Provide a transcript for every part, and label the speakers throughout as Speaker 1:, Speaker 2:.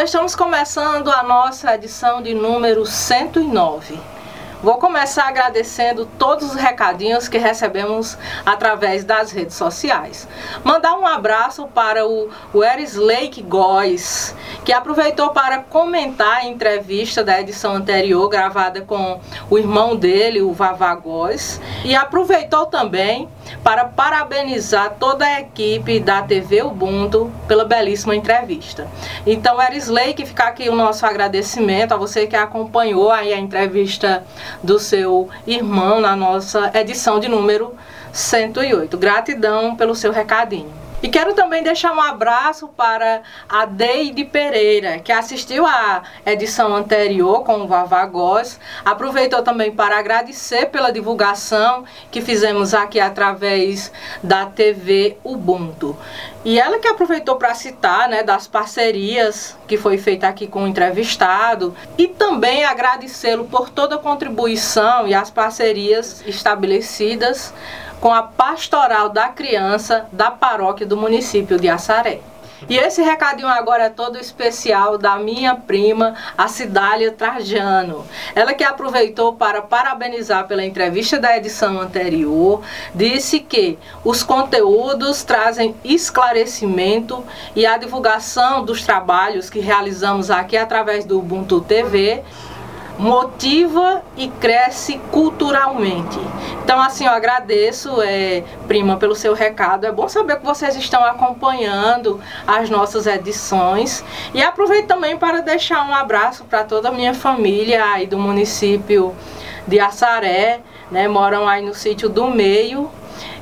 Speaker 1: E estamos começando a nossa edição de número 109. Vou começar agradecendo todos os recadinhos que recebemos através das redes sociais. Mandar um abraço para o, o Eris Lake Góes, que aproveitou para comentar a entrevista da edição anterior, gravada com o irmão dele, o Vavá Góes, e aproveitou também para parabenizar toda a equipe da TV Ubuntu pela belíssima entrevista. Então, Eris Lake, ficar aqui o nosso agradecimento a você que acompanhou aí a entrevista do seu irmão na nossa edição de número 108. Gratidão pelo seu recadinho. E quero também deixar um abraço para a Deide Pereira, que assistiu à edição anterior com o Vavá Góes. Aproveitou também para agradecer pela divulgação que fizemos aqui através da TV Ubuntu. E ela que aproveitou para citar né, das parcerias que foi feita aqui com o entrevistado e também agradecê-lo por toda a contribuição e as parcerias estabelecidas com a Pastoral da Criança da paróquia do município de Assaré. E esse recadinho agora é todo especial da minha prima, a Cidália Trajano. Ela que aproveitou para parabenizar pela entrevista da edição anterior, disse que os conteúdos trazem esclarecimento e a divulgação dos trabalhos que realizamos aqui através do Ubuntu TV motiva e cresce culturalmente. Então, assim, eu agradeço, é, prima, pelo seu recado. É bom saber que vocês estão acompanhando as nossas edições. E aproveito também para deixar um abraço para toda a minha família aí do município de Assaré, né? Moram aí no sítio do Meio,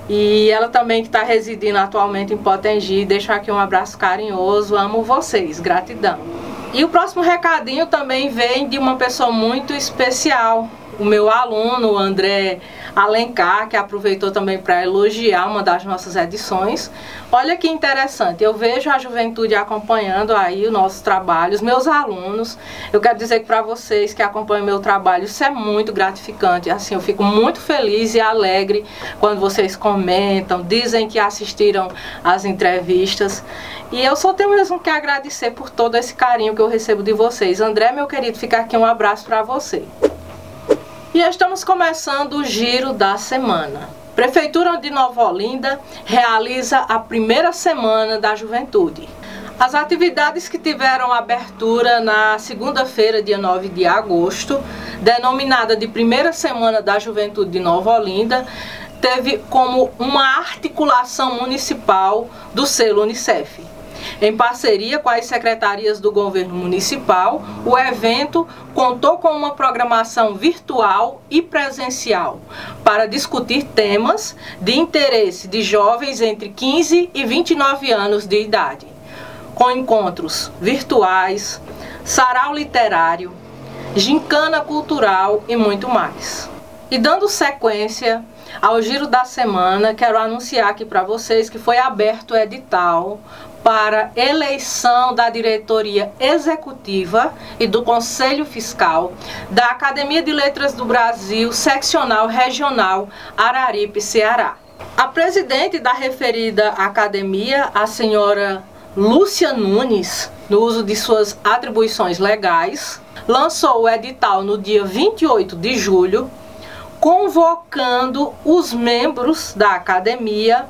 Speaker 1: e ela também que está residindo atualmente em Potengi. Deixo aqui um abraço carinhoso. Amo vocês. Gratidão. E o próximo recadinho também vem de uma pessoa muito especial, o meu aluno, o André Alencar, que aproveitou também para elogiar uma das nossas edições. Olha que interessante, eu vejo a juventude acompanhando aí o nosso trabalho, os meus alunos. Eu quero dizer que para vocês que acompanham meu trabalho, isso é muito gratificante. Assim, eu fico muito feliz e alegre quando vocês comentam, dizem que assistiram às entrevistas. E eu só tenho mesmo que agradecer por todo esse carinho que eu recebo de vocês. André, meu querido, fica aqui um abraço para você. E estamos começando o giro da semana. Prefeitura de Nova Olinda realiza a primeira semana da juventude. As atividades que tiveram abertura na segunda-feira, dia 9 de agosto, denominada de Primeira Semana da Juventude de Nova Olinda, teve como uma articulação municipal do selo Unicef. Em parceria com as secretarias do governo municipal, o evento contou com uma programação virtual e presencial para discutir temas de interesse de jovens entre 15 e 29 anos de idade, com encontros virtuais, sarau literário, gincana cultural e muito mais. E dando sequência ao giro da semana, quero anunciar aqui para vocês que foi aberto o edital para eleição da diretoria executiva e do Conselho Fiscal da Academia de Letras do Brasil, seccional regional Araripe, Ceará. A presidente da referida academia, a senhora Lúcia Nunes, no uso de suas atribuições legais, lançou o edital no dia 28 de julho, convocando os membros da academia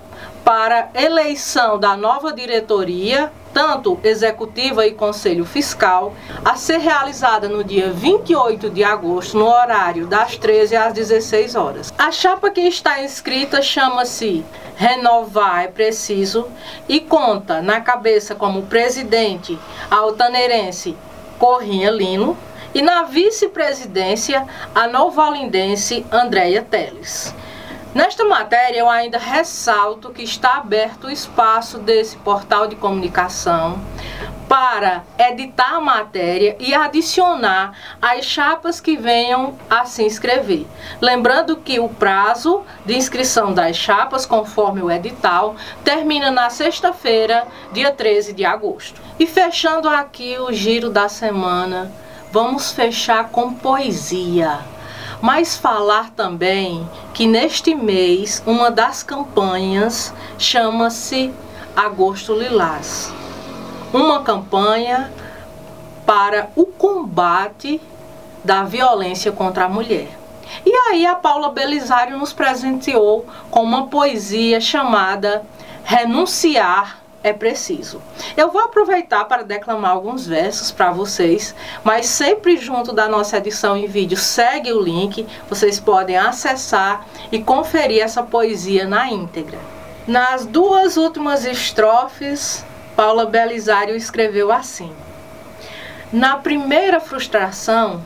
Speaker 1: para eleição da nova diretoria, tanto executiva e conselho fiscal, a ser realizada no dia 28 de agosto, no horário das 13 às 16 horas. A chapa que está inscrita chama-se Renovar é Preciso e conta na cabeça como presidente a altaneirense Corrinha Lino e na vice-presidência a novalindense Andréia Teles. Nesta matéria, eu ainda ressalto que está aberto o espaço desse portal de comunicação para editar a matéria e adicionar as chapas que venham a se inscrever. Lembrando que o prazo de inscrição das chapas, conforme o edital, termina na sexta-feira, dia 13 de agosto. E fechando aqui o giro da semana, vamos fechar com poesia mas falar também que neste mês uma das campanhas chama-se Agosto Lilás. Uma campanha para o combate da violência contra a mulher. E aí a Paula Belisário nos presenteou com uma poesia chamada Renunciar é preciso. Eu vou aproveitar para declamar alguns versos para vocês, mas sempre junto da nossa edição em vídeo, segue o link, vocês podem acessar e conferir essa poesia na íntegra. Nas duas últimas estrofes, Paula Belisário escreveu assim: Na primeira frustração,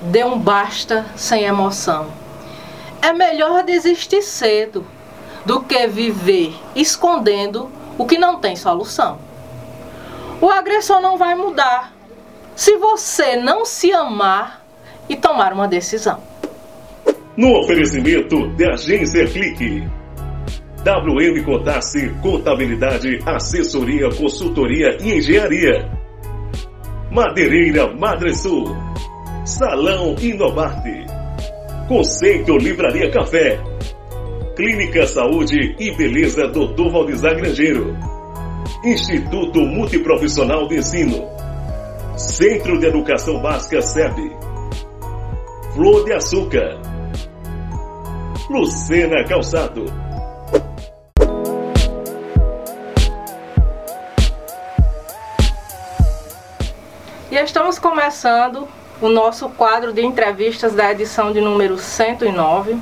Speaker 1: dê um basta sem emoção. É melhor desistir cedo do que viver escondendo o que não tem solução. O agressor não vai mudar se você não se amar e tomar uma decisão.
Speaker 2: No oferecimento de Agência Clique. WM Contasse Contabilidade, Assessoria, Consultoria e Engenharia. Madeireira Madresul. Salão Inomarte. Conceito Livraria Café. Clínica Saúde e Beleza Dr. Valdizar Grangeiro. Instituto Multiprofissional de Ensino. Centro de Educação Básica SEB. Flor de Açúcar. Lucena Calçado.
Speaker 1: E estamos começando o nosso quadro de entrevistas da edição de número 109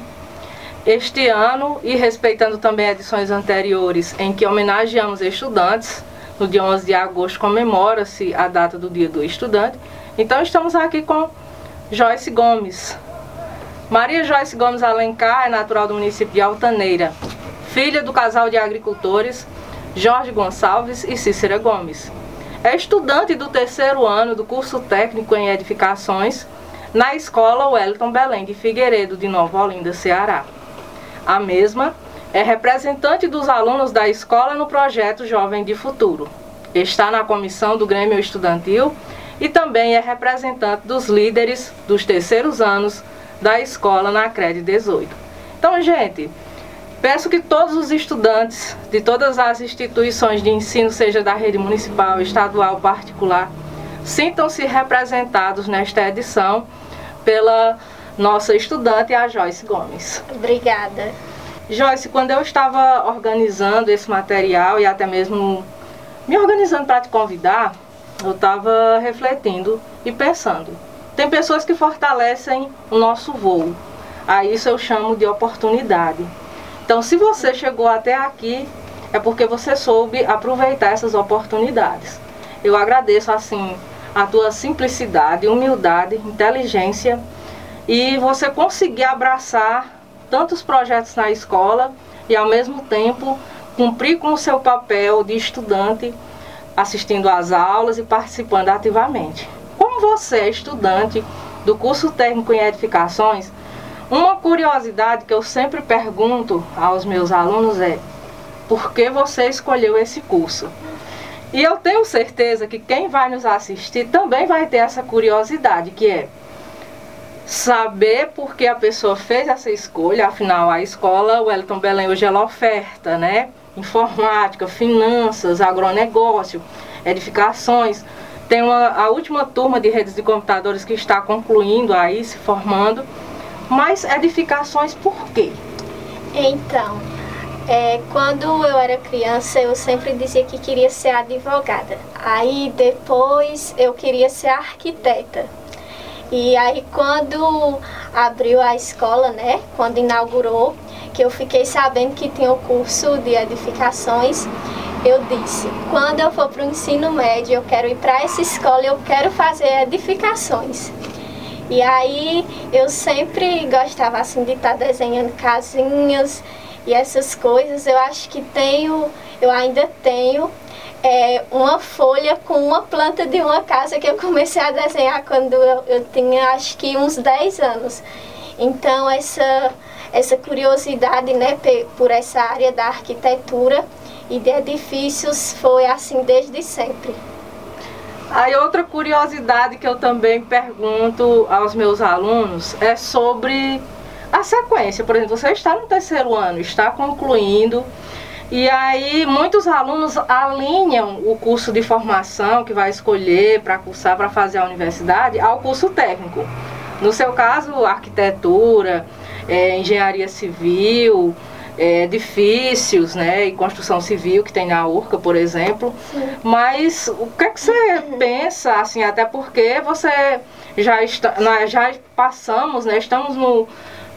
Speaker 1: este ano, e respeitando também edições anteriores em que homenageamos estudantes, no dia 11 de agosto comemora-se a data do Dia do Estudante. Então estamos aqui com Joyce Gomes. Maria Joyce Gomes Alencar é natural do município de Altaneira, filha do casal de agricultores Jorge Gonçalves e Cícera Gomes. É estudante do terceiro ano do curso técnico em edificações na escola Wellington Belém de Figueiredo, de Nova Olinda, Ceará. A mesma é representante dos alunos da escola no projeto Jovem de Futuro. Está na comissão do Grêmio Estudantil e também é representante dos líderes dos terceiros anos da escola na CRED 18. Então, gente, peço que todos os estudantes de todas as instituições de ensino, seja da rede municipal, estadual, particular, sintam-se representados nesta edição pela nossa estudante, a Joyce Gomes.
Speaker 3: Obrigada.
Speaker 1: Joyce, quando eu estava organizando esse material e até mesmo me organizando para te convidar, eu estava refletindo e pensando. Tem pessoas que fortalecem o nosso voo. A isso eu chamo de oportunidade. Então, se você chegou até aqui, é porque você soube aproveitar essas oportunidades. Eu agradeço assim a tua simplicidade, humildade, inteligência e você conseguir abraçar tantos projetos na escola e ao mesmo tempo cumprir com o seu papel de estudante, assistindo às aulas e participando ativamente. Como você é estudante do curso técnico em edificações, uma curiosidade que eu sempre pergunto aos meus alunos é: por que você escolheu esse curso? E eu tenho certeza que quem vai nos assistir também vai ter essa curiosidade, que é saber por que a pessoa fez essa escolha, afinal a escola Wellington Belém hoje ela oferta, né? Informática, finanças, agronegócio, edificações. Tem uma, a última turma de redes de computadores que está concluindo aí, se formando. Mas edificações por quê?
Speaker 3: Então, é, quando eu era criança, eu sempre dizia que queria ser advogada. Aí depois eu queria ser arquiteta. E aí quando abriu a escola, né, quando inaugurou, que eu fiquei sabendo que tinha o curso de edificações, eu disse, quando eu for para o ensino médio, eu quero ir para essa escola, eu quero fazer edificações. E aí eu sempre gostava assim de estar tá desenhando casinhas e essas coisas. Eu acho que tenho, eu ainda tenho é, uma folha com uma planta de uma casa que eu comecei a desenhar quando eu, eu tinha acho que uns 10 anos. Então essa, essa curiosidade né, por essa área da arquitetura e de edifícios foi assim desde sempre.
Speaker 1: Aí outra curiosidade que eu também pergunto aos meus alunos é sobre a sequência. Por exemplo, você está no terceiro ano, está concluindo E aí muitos alunos alinham o curso de formação que vai escolher para cursar, para fazer a universidade, ao curso técnico. No seu caso, arquitetura, é, engenharia civil, é, edifícios né, e construção civil que tem na URCA, por exemplo. Sim. Mas o que, é que você uhum. pensa, assim, até porque você já está, nós já passamos, né, estamos no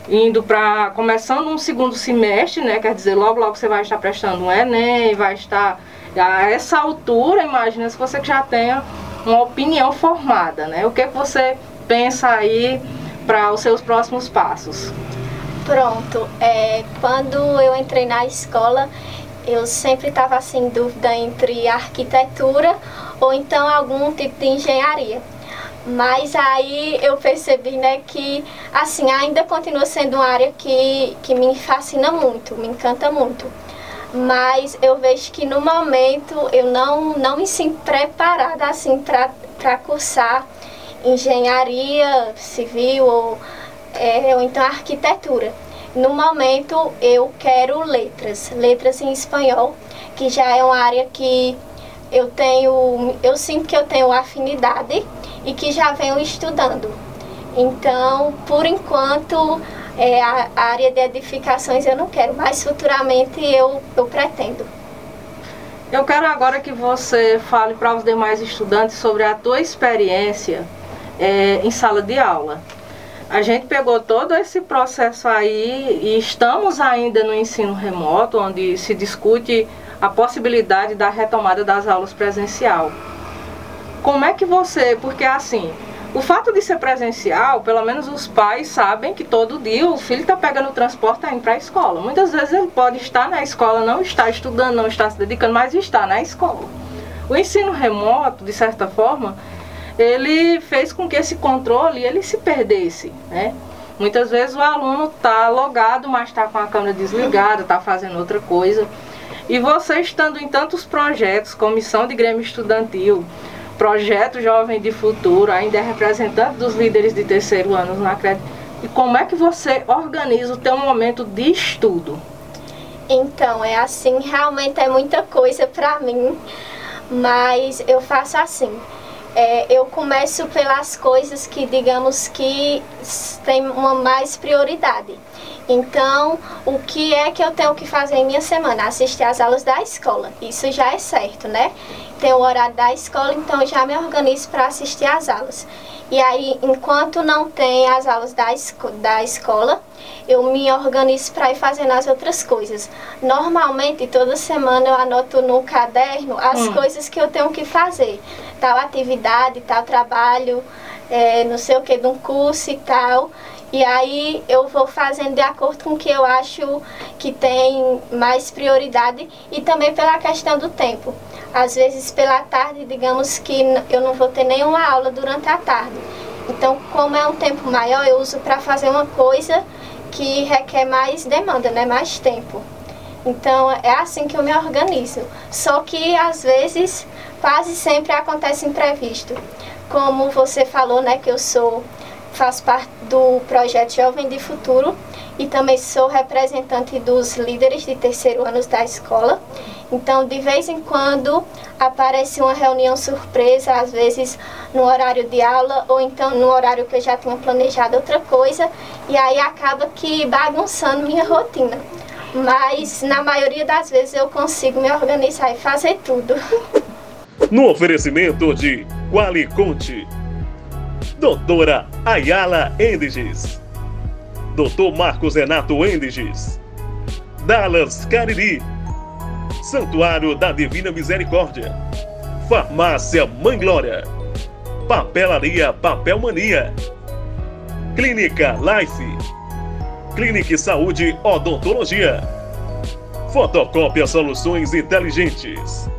Speaker 1: indo para começando um segundo semestre, né? Quer dizer, logo logo você vai estar prestando um ENEM, vai estar a essa altura, imagina se você já tenha uma opinião formada, né? O que, é você pensa aí para os seus próximos passos?
Speaker 3: Pronto, é, quando eu entrei na escola, eu sempre estava assim, dúvida entre arquitetura ou então algum tipo de engenharia. Mas aí eu percebi, né, que assim, ainda continua sendo uma área que, que me fascina muito, me encanta muito. Mas eu vejo que no momento eu não, não me sinto preparada assim para cursar engenharia civil ou, é, ou então arquitetura. No momento eu quero letras, letras em espanhol, que já é uma área que eu tenho, eu sinto que eu tenho afinidade e que já venho estudando. Então, por enquanto, é, a, a área de edificações eu não quero, mas futuramente eu, eu pretendo.
Speaker 1: Eu quero agora que você fale para os demais estudantes sobre a tua experiência é, em sala de aula. A gente pegou todo esse processo aí e estamos ainda no ensino remoto, onde se discute a possibilidade da retomada das aulas presencial. Como é que você, porque assim, o fato de ser presencial, pelo menos os pais sabem que todo dia o filho está pegando o transporte está indo para a escola. Muitas vezes ele pode estar na escola, não está estudando, não está se dedicando, mas está na escola. O ensino remoto, de certa forma, ele fez com que esse controle ele se perdesse, né? Muitas vezes o aluno está logado, mas está com a câmera desligada, está fazendo outra coisa. E você estando em tantos projetos, comissão de Grêmio Estudantil, projeto Jovem de Futuro, ainda é representante dos líderes de terceiro ano na crédito. E como é que você organiza o teu momento de estudo?
Speaker 3: Então, é assim, realmente é muita coisa para mim, mas eu faço assim. É, eu começo pelas coisas que, digamos que tem uma mais prioridade. Então, o que é que eu tenho que fazer em minha semana? Assistir às aulas da escola. Isso já é certo, né? Tem o horário da escola, então eu já me organizo para assistir às aulas. E aí, enquanto não tem as aulas da, esco da escola, eu me organizo para ir fazendo as outras coisas. Normalmente, toda semana eu anoto no caderno as hum. coisas que eu tenho que fazer. Tal atividade, tal trabalho, é, não sei o que, de um curso e tal. E aí eu vou fazendo de acordo com o que eu acho que tem mais prioridade e também pela questão do tempo. Às vezes pela tarde, digamos que eu não vou ter nenhuma aula durante a tarde. Então, como é um tempo maior, eu uso para fazer uma coisa que requer mais demanda, né? mais tempo. Então é assim que eu me organizo. Só que às vezes, quase sempre acontece imprevisto. Como você falou, né, que eu sou faço parte do projeto Jovem de Futuro e também sou representante dos líderes de terceiro ano da escola. Então, de vez em quando aparece uma reunião surpresa, às vezes no horário de aula ou então no horário que eu já tinha planejado outra coisa, e aí acaba que bagunçando minha rotina. Mas na maioria das vezes eu consigo me organizar e fazer tudo.
Speaker 2: No oferecimento de Qualiconte Doutora Ayala Endiges. Doutor Marcos Renato Endiges. Dallas Cariri. Santuário da Divina Misericórdia. Farmácia Mãe Glória. Papelaria Papel Mania. Clínica Life. Clínica Saúde Odontologia. Fotocópia Soluções Inteligentes.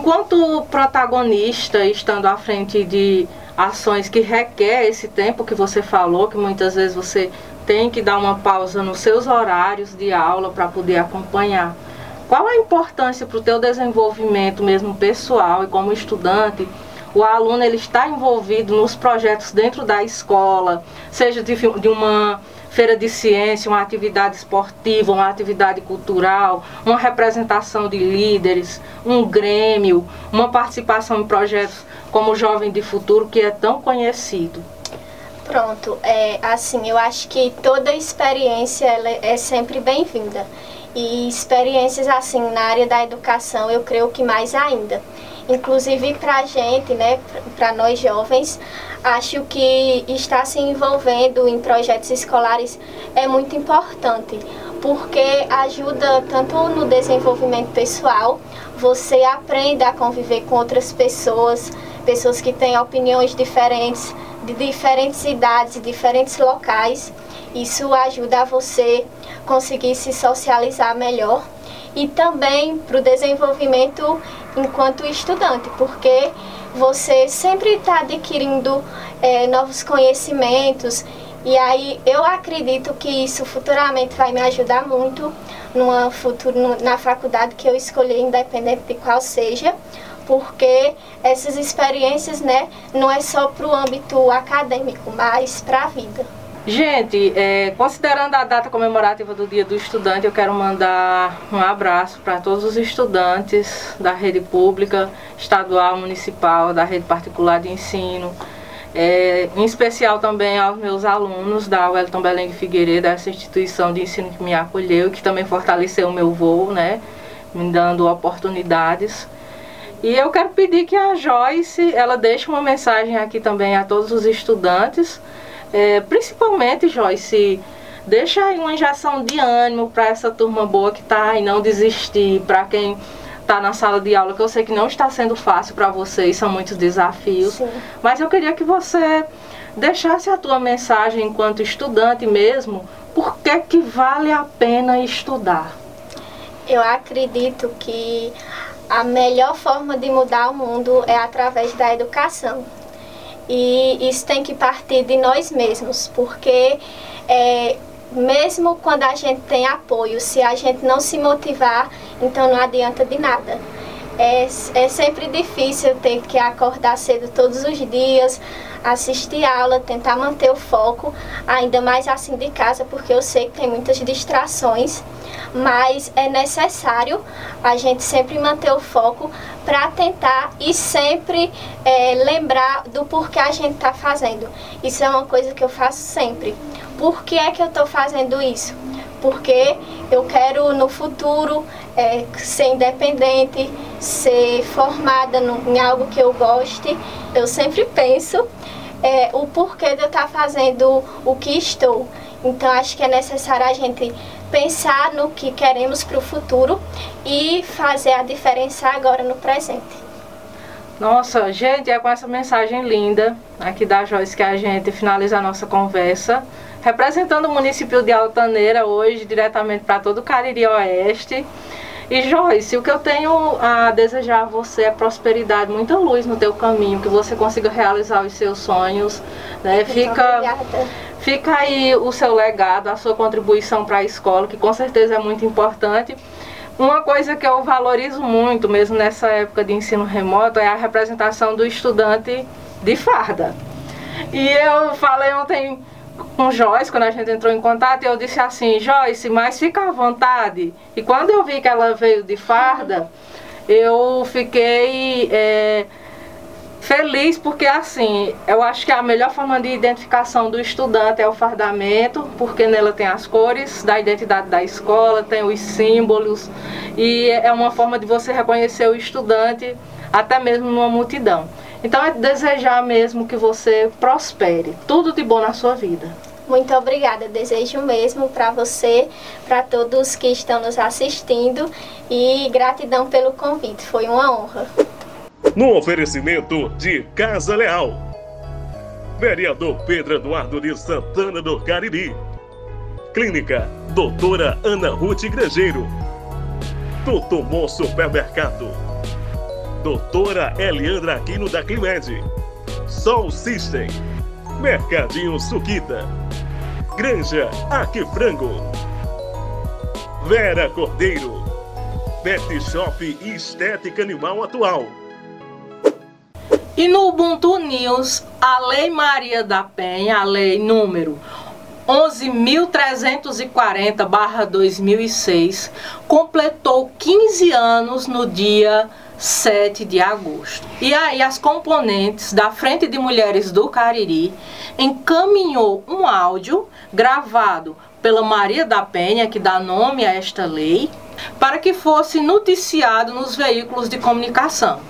Speaker 1: Enquanto protagonista, estando à frente de ações que requer esse tempo que você falou, que muitas vezes você tem que dar uma pausa nos seus horários de aula para poder acompanhar. Qual a importância para o teu desenvolvimento mesmo pessoal e como estudante o aluno ele está envolvido nos projetos dentro da escola, seja de, de uma feira de ciência, uma atividade esportiva, uma atividade cultural, uma representação de líderes, um grêmio, uma participação em projetos como o Jovem de Futuro, que é tão conhecido.
Speaker 3: Pronto, é, assim, eu acho que toda experiência é sempre bem-vinda. E experiências assim na área da educação, eu creio que mais ainda. Inclusive para a gente, né, para nós jovens, acho que estar se envolvendo em projetos escolares é muito importante, porque ajuda tanto no desenvolvimento pessoal, você aprende a conviver com outras pessoas, pessoas que têm opiniões diferentes, de diferentes idades, diferentes locais. Isso ajuda a você conseguir se socializar melhor e também para o desenvolvimento enquanto estudante, porque você sempre está adquirindo é, novos conhecimentos e aí eu acredito que isso futuramente vai me ajudar muito numa futuro, na faculdade que eu escolher, independente de qual seja, porque essas experiências né, não é só para o âmbito acadêmico, mas para a vida.
Speaker 1: Gente, é, considerando a data comemorativa do Dia do Estudante, eu quero mandar um abraço para todos os estudantes da rede pública, estadual, municipal, da rede particular de ensino, é, em especial também aos meus alunos da Wellington Belém de Figueiredo, essa instituição de ensino que me acolheu e que também fortaleceu o meu voo, né, me dando oportunidades. E eu quero pedir que a Joyce, ela deixe uma mensagem aqui também a todos os estudantes, é, principalmente, Joyce, deixa aí uma injeção de ânimo para essa turma boa que está e não desistir, para quem está na sala de aula, que eu sei que não está sendo fácil para vocês, são muitos desafios. Sim. Mas eu queria que você deixasse a tua mensagem enquanto estudante mesmo, por que que vale a pena estudar?
Speaker 3: Eu acredito que a melhor forma de mudar o mundo é através da educação. E isso tem que partir de nós mesmos, porque é, mesmo quando a gente tem apoio, se a gente não se motivar, então não adianta de nada. É, é sempre difícil ter que acordar cedo todos os dias, assistir aula, tentar manter o foco, ainda mais assim de casa, porque eu sei que tem muitas distrações mas é necessário a gente sempre manter o foco para tentar e sempre é, lembrar do porquê a gente está fazendo. Isso é uma coisa que eu faço sempre. Por que é que eu estou fazendo isso? Porque eu quero no futuro é, ser independente, ser formada no, em algo que eu goste. Eu sempre penso é, o porquê de eu estar tá fazendo o que estou. Então acho que é necessário a gente pensar no que queremos para o futuro e fazer a diferença agora no presente.
Speaker 1: Nossa, gente, é com essa mensagem linda aqui da Joyce que a gente finaliza a nossa conversa. Representando o município de Altaneira hoje, diretamente para todo o Cariri Oeste. E Joyce, o que eu tenho a desejar a você é prosperidade, muita luz no teu caminho, que você consiga realizar os seus sonhos. Né? Fica. Obrigada Fica aí o seu legado, a sua contribuição para a escola, que com certeza é muito importante. Uma coisa que eu valorizo muito, mesmo nessa época de ensino remoto, é a representação do estudante de farda. E eu falei ontem com Joyce, quando a gente entrou em contato, eu disse assim, Joyce, mas fica à vontade. E quando eu vi que ela veio de farda, eu fiquei é, Feliz porque assim, eu acho que a melhor forma de identificação do estudante é o fardamento, porque nela tem as cores da identidade da escola, tem os símbolos e é uma forma de você reconhecer o estudante até mesmo numa multidão. Então é desejar mesmo que você prospere, tudo de bom na sua vida.
Speaker 3: Muito obrigada, desejo mesmo para você, para todos que estão nos assistindo e gratidão pelo convite, foi uma honra.
Speaker 2: No oferecimento de Casa Leal. Vereador Pedro Eduardo de Santana do Cariri. Clínica Doutora Ana Ruth Grangeiro. Tutumon Supermercado. Doutora Eliandra Aquino da Climed. Sol System. Mercadinho Suquita. Granja Aqui Frango. Vera Cordeiro. Pet Shop e Estética Animal Atual.
Speaker 1: E no Ubuntu News, a Lei Maria da Penha, a lei número 11.340-2006, completou 15 anos no dia 7 de agosto. E aí as componentes da Frente de Mulheres do Cariri encaminhou um áudio gravado pela Maria da Penha, que dá nome a esta lei, para que fosse noticiado nos veículos de comunicação.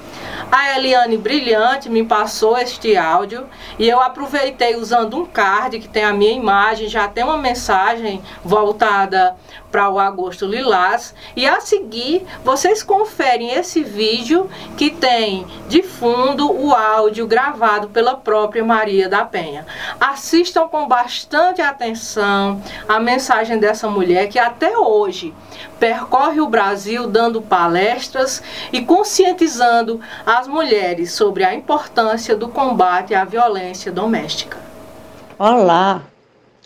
Speaker 1: A Eliane Brilhante me passou este áudio e eu aproveitei usando um card que tem a minha imagem, já tem uma mensagem voltada para o Agosto Lilás. E a seguir, vocês conferem esse vídeo que tem de fundo o áudio gravado pela própria Maria da Penha. Assistam com bastante atenção a mensagem dessa mulher que até hoje percorre o Brasil dando palestras e conscientizando as mulheres sobre a importância do combate à violência doméstica.
Speaker 4: Olá,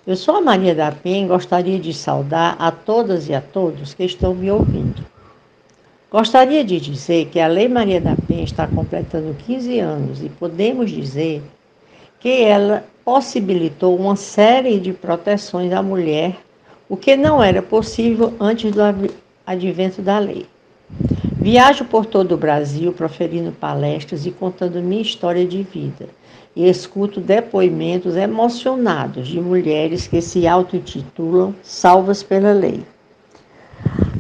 Speaker 4: eu sou a Maria da Penha e gostaria de saudar a todas e a todos que estão me ouvindo. Gostaria de dizer que a Lei Maria da Penha está completando 15 anos e podemos dizer que ela possibilitou uma série de proteções à mulher, o que não era possível antes do advento da lei. Viajo por todo o Brasil proferindo palestras e contando minha história de vida e escuto depoimentos emocionados de mulheres que se autotitulam salvas pela lei.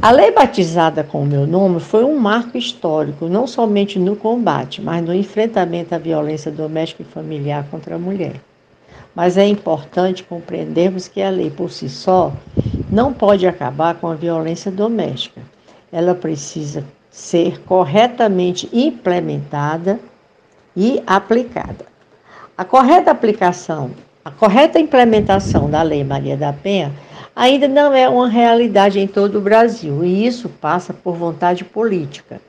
Speaker 4: A lei batizada com o meu nome foi um marco histórico, não somente no combate, mas no enfrentamento à violência doméstica e familiar contra a mulher. Mas é importante compreendermos que a lei por si só não pode acabar com a violência doméstica. Ela precisa ser corretamente implementada e aplicada. A correta aplicação, a correta implementação da Lei Maria da Penha ainda não é uma realidade em todo o Brasil e isso passa por vontade política.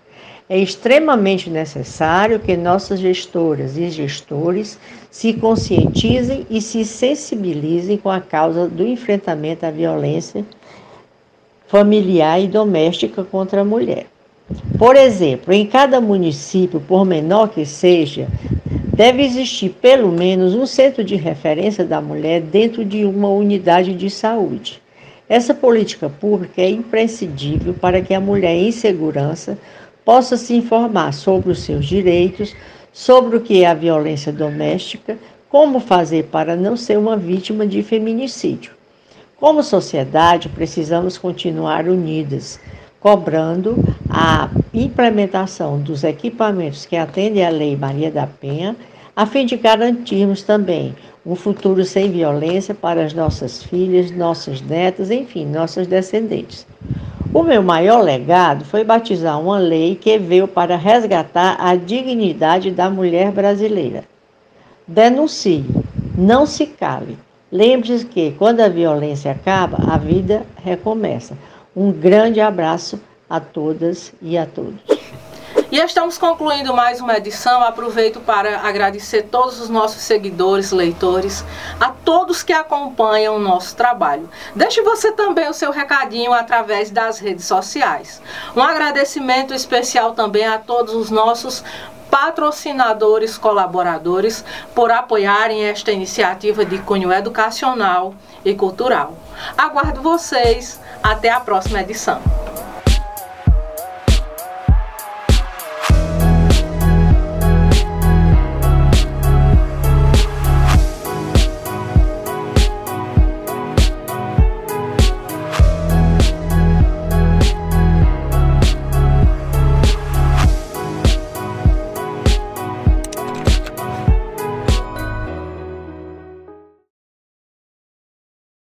Speaker 4: É extremamente necessário que nossas gestoras e gestores se conscientizem e se sensibilizem com a causa do enfrentamento à violência familiar e doméstica contra a mulher. Por exemplo, em cada município, por menor que seja, Deve existir pelo menos um centro de referência da mulher dentro de uma unidade de saúde. Essa política pública é imprescindível para que a mulher em segurança possa se informar sobre os seus direitos, sobre o que é a violência doméstica, como fazer para não ser uma vítima de feminicídio. Como sociedade, precisamos continuar unidas, cobrando a implementação dos equipamentos que atendem à Lei Maria da Penha, a fim de garantirmos também um futuro sem violência para as nossas filhas, nossas netas, enfim, nossas descendentes. O meu maior legado foi batizar uma lei que veio para resgatar a dignidade da mulher brasileira. Denuncie, não se cale. Lembre-se que quando a violência acaba, a vida recomeça. Um grande abraço a todas e a todos.
Speaker 1: E estamos concluindo mais uma edição. Aproveito para agradecer todos os nossos seguidores, leitores, a todos que acompanham o nosso trabalho. Deixe você também o seu recadinho através das redes sociais. Um agradecimento especial também a todos os nossos patrocinadores, colaboradores, por apoiarem esta iniciativa de cunho educacional e cultural. Aguardo vocês. Até a próxima edição.